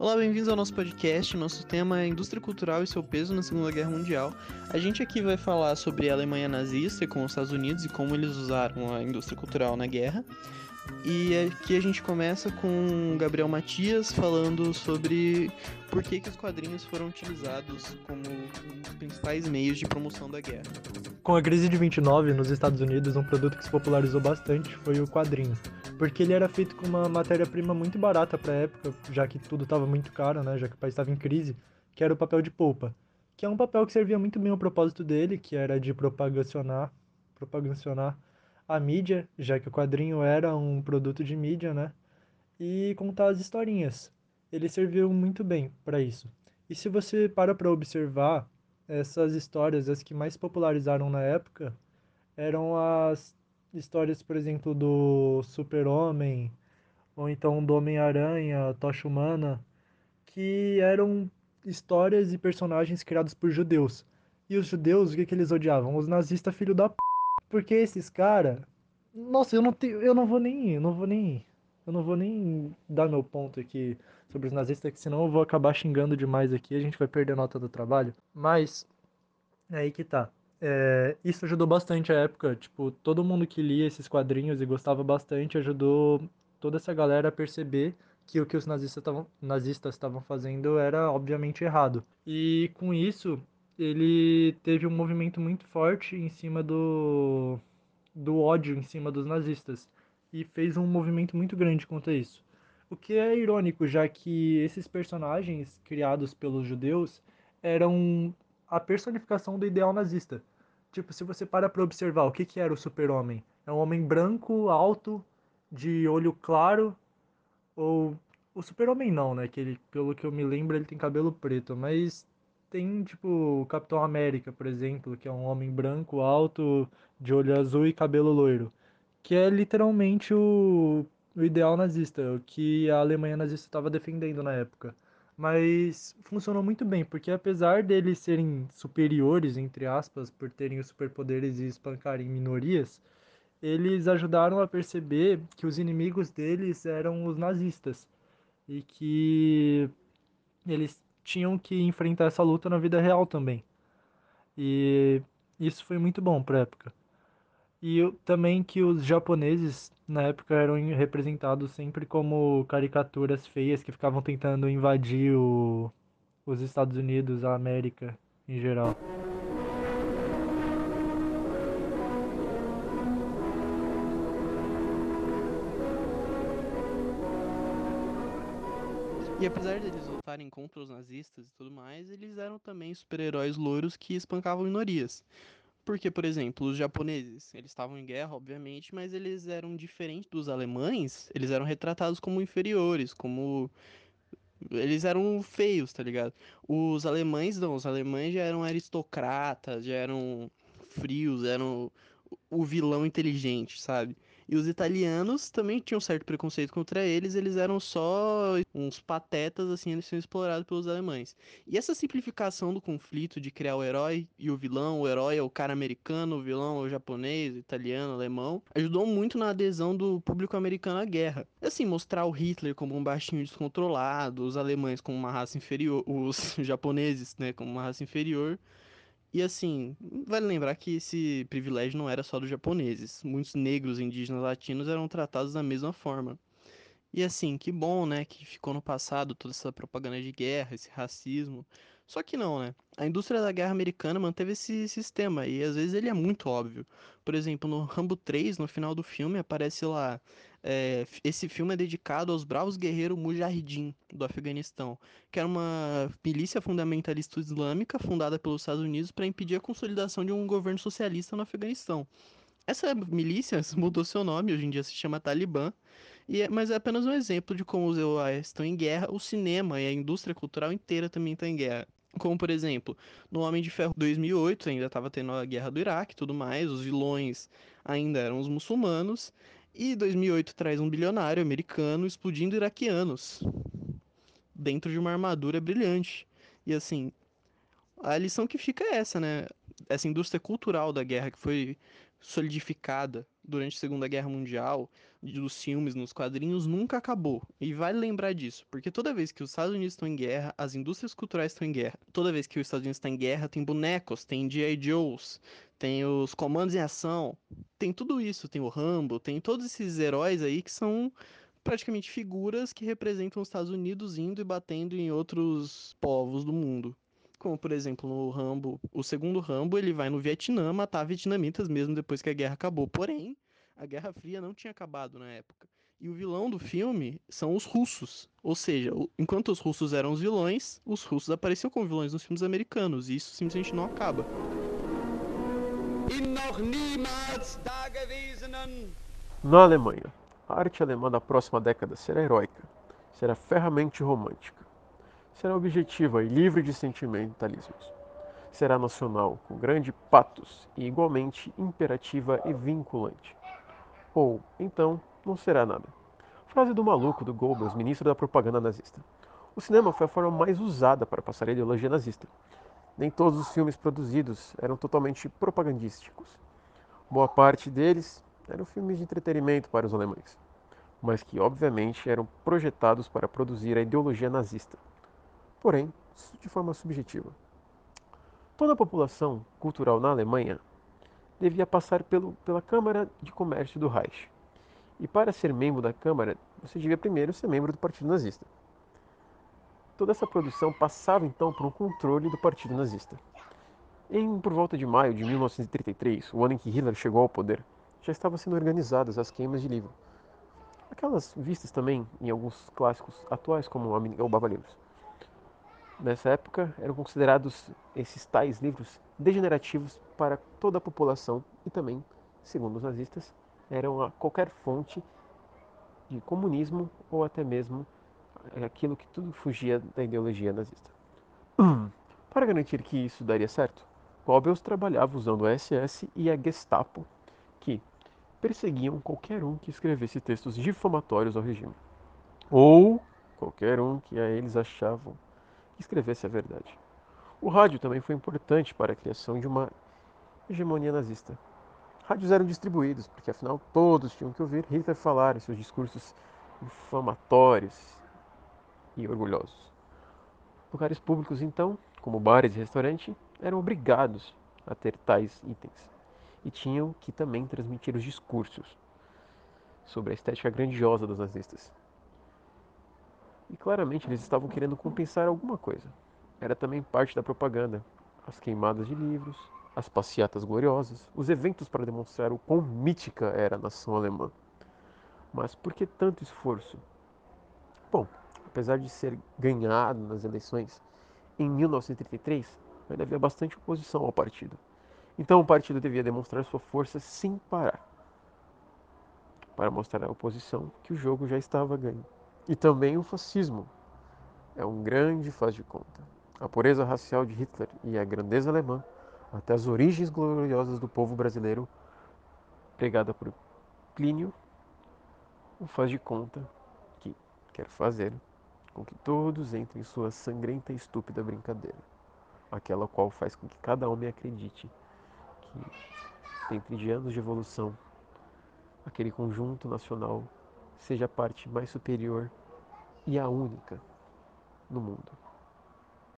Olá, bem-vindos ao nosso podcast. Nosso tema é Indústria Cultural e seu peso na Segunda Guerra Mundial. A gente aqui vai falar sobre a Alemanha nazista com os Estados Unidos e como eles usaram a indústria cultural na guerra. E aqui a gente começa com Gabriel Matias falando sobre por que, que os quadrinhos foram utilizados como um dos principais meios de promoção da guerra. Com a crise de 29 nos Estados Unidos, um produto que se popularizou bastante foi o quadrinho, porque ele era feito com uma matéria-prima muito barata para época, já que tudo estava muito caro, né, já que o país estava em crise, que era o papel de polpa, que é um papel que servia muito bem ao propósito dele, que era de propagacionar, propagacionar a mídia, já que o quadrinho era um produto de mídia, né? E contar as historinhas. Ele serviu muito bem para isso. E se você para para observar, essas histórias, as que mais popularizaram na época, eram as histórias, por exemplo, do Super-Homem, ou então do Homem-Aranha, Tocha Humana, que eram histórias e personagens criados por judeus. E os judeus, o que, que eles odiavam? Os nazistas filho da p... Porque esses cara, nossa, eu não tenho, eu não vou nem, eu não vou nem, eu não vou nem dar meu ponto aqui sobre os nazistas, que senão eu vou acabar xingando demais aqui, a gente vai perder a nota do trabalho. Mas é aí que tá. É, isso ajudou bastante a época, tipo, todo mundo que lia esses quadrinhos e gostava bastante ajudou toda essa galera a perceber que o que os nazistas estavam fazendo era obviamente errado. E com isso, ele teve um movimento muito forte em cima do, do ódio em cima dos nazistas e fez um movimento muito grande contra isso. O que é irônico, já que esses personagens criados pelos judeus eram a personificação do ideal nazista. Tipo, se você para para observar o que, que era o super-homem, é um homem branco, alto, de olho claro, ou o super-homem não, né? Que ele, pelo que eu me lembro, ele tem cabelo preto, mas tem, tipo, o Capitão América, por exemplo, que é um homem branco, alto, de olho azul e cabelo loiro. Que é literalmente o, o ideal nazista, o que a Alemanha nazista estava defendendo na época. Mas funcionou muito bem, porque apesar deles serem superiores, entre aspas, por terem os superpoderes e espancarem minorias, eles ajudaram a perceber que os inimigos deles eram os nazistas. E que eles tinham que enfrentar essa luta na vida real também. E isso foi muito bom para época. E também que os japoneses na época eram representados sempre como caricaturas feias que ficavam tentando invadir o, os Estados Unidos, a América em geral. E apesar deles lutarem contra os nazistas e tudo mais, eles eram também super-heróis loiros que espancavam minorias. Porque, por exemplo, os japoneses, eles estavam em guerra, obviamente, mas eles eram diferentes dos alemães, eles eram retratados como inferiores, como eles eram feios, tá ligado? Os alemães não, os alemães já eram aristocratas, já eram frios, eram o vilão inteligente, sabe? E os italianos também tinham certo preconceito contra eles, eles eram só uns patetas, assim, eles são explorados pelos alemães. E essa simplificação do conflito de criar o herói e o vilão, o herói é o cara americano, o vilão é o japonês, italiano, alemão, ajudou muito na adesão do público americano à guerra. Assim, mostrar o Hitler como um baixinho descontrolado, os alemães como uma raça inferior, os japoneses, né, como uma raça inferior, e assim, vale lembrar que esse privilégio não era só dos japoneses. Muitos negros indígenas latinos eram tratados da mesma forma. E assim, que bom, né, que ficou no passado toda essa propaganda de guerra, esse racismo. Só que não, né? A indústria da guerra americana manteve esse sistema e às vezes ele é muito óbvio. Por exemplo, no Rambo 3, no final do filme, aparece lá. É, esse filme é dedicado aos bravos guerreiros Mujahideen do Afeganistão, que era uma milícia fundamentalista islâmica fundada pelos Estados Unidos para impedir a consolidação de um governo socialista no Afeganistão. Essa milícia mudou seu nome, hoje em dia se chama Talibã, e é, mas é apenas um exemplo de como os EUAs estão em guerra, o cinema e a indústria cultural inteira também estão em guerra. Como, por exemplo, no Homem de Ferro 2008, ainda estava tendo a guerra do Iraque e tudo mais, os vilões ainda eram os muçulmanos, e 2008 traz um bilionário americano explodindo iraquianos dentro de uma armadura brilhante. E assim, a lição que fica é essa, né? Essa indústria cultural da guerra que foi solidificada durante a Segunda Guerra Mundial, dos filmes, nos quadrinhos, nunca acabou. E vale lembrar disso, porque toda vez que os Estados Unidos estão em guerra, as indústrias culturais estão em guerra. Toda vez que os Estados Unidos está em guerra, tem bonecos, tem G.I. Joes, tem os comandos em ação, tem tudo isso, tem o Rambo, tem todos esses heróis aí que são praticamente figuras que representam os Estados Unidos indo e batendo em outros povos do mundo. Como, por exemplo, no Rambo, o segundo Rambo, ele vai no Vietnã matar vietnamitas mesmo depois que a guerra acabou. Porém, a Guerra Fria não tinha acabado na época. E o vilão do filme são os russos. Ou seja, enquanto os russos eram os vilões, os russos apareciam como vilões nos filmes americanos. E isso simplesmente não acaba. Na Alemanha, a arte alemã da próxima década será heróica, será ferramente romântica será objetiva e livre de sentimentalismos. Será nacional, com grande patos e igualmente imperativa e vinculante. Ou, então, não será nada. Frase do maluco do Goebbels, ministro da propaganda nazista. O cinema foi a forma mais usada para passar a ideologia nazista. Nem todos os filmes produzidos eram totalmente propagandísticos. Boa parte deles eram filmes de entretenimento para os alemães, mas que obviamente eram projetados para produzir a ideologia nazista porém de forma subjetiva. Toda a população cultural na Alemanha devia passar pelo, pela Câmara de Comércio do Reich. E para ser membro da Câmara, você devia primeiro ser membro do Partido Nazista. Toda essa produção passava então por um controle do Partido Nazista. Em por volta de maio de 1933, o ano em que Hitler chegou ao poder, já estavam sendo organizadas as queimas de livro. Aquelas vistas também em alguns clássicos atuais como o Livros nessa época eram considerados esses tais livros degenerativos para toda a população e também, segundo os nazistas, eram qualquer fonte de comunismo ou até mesmo aquilo que tudo fugia da ideologia nazista. Para garantir que isso daria certo, Goebbels trabalhava usando a SS e a Gestapo, que perseguiam qualquer um que escrevesse textos difamatórios ao regime, ou qualquer um que a eles achavam escrevesse a verdade. O rádio também foi importante para a criação de uma hegemonia nazista. Rádios eram distribuídos, porque afinal todos tinham que ouvir Hitler falar seus discursos infamatórios e orgulhosos. Lugares públicos, então, como bares e restaurantes, eram obrigados a ter tais itens e tinham que também transmitir os discursos sobre a estética grandiosa dos nazistas. E claramente eles estavam querendo compensar alguma coisa. Era também parte da propaganda. As queimadas de livros, as passeatas gloriosas, os eventos para demonstrar o quão mítica era a nação alemã. Mas por que tanto esforço? Bom, apesar de ser ganhado nas eleições em 1933, ainda havia bastante oposição ao partido. Então o partido devia demonstrar sua força sem parar, para mostrar à oposição que o jogo já estava ganho. E também o fascismo é um grande faz de conta. A pureza racial de Hitler e a grandeza alemã, até as origens gloriosas do povo brasileiro, pregada por Plínio, o faz de conta que quer fazer com que todos entrem em sua sangrenta e estúpida brincadeira, aquela qual faz com que cada homem acredite que, dentro de anos de evolução, aquele conjunto nacional seja a parte mais superior e a única no mundo.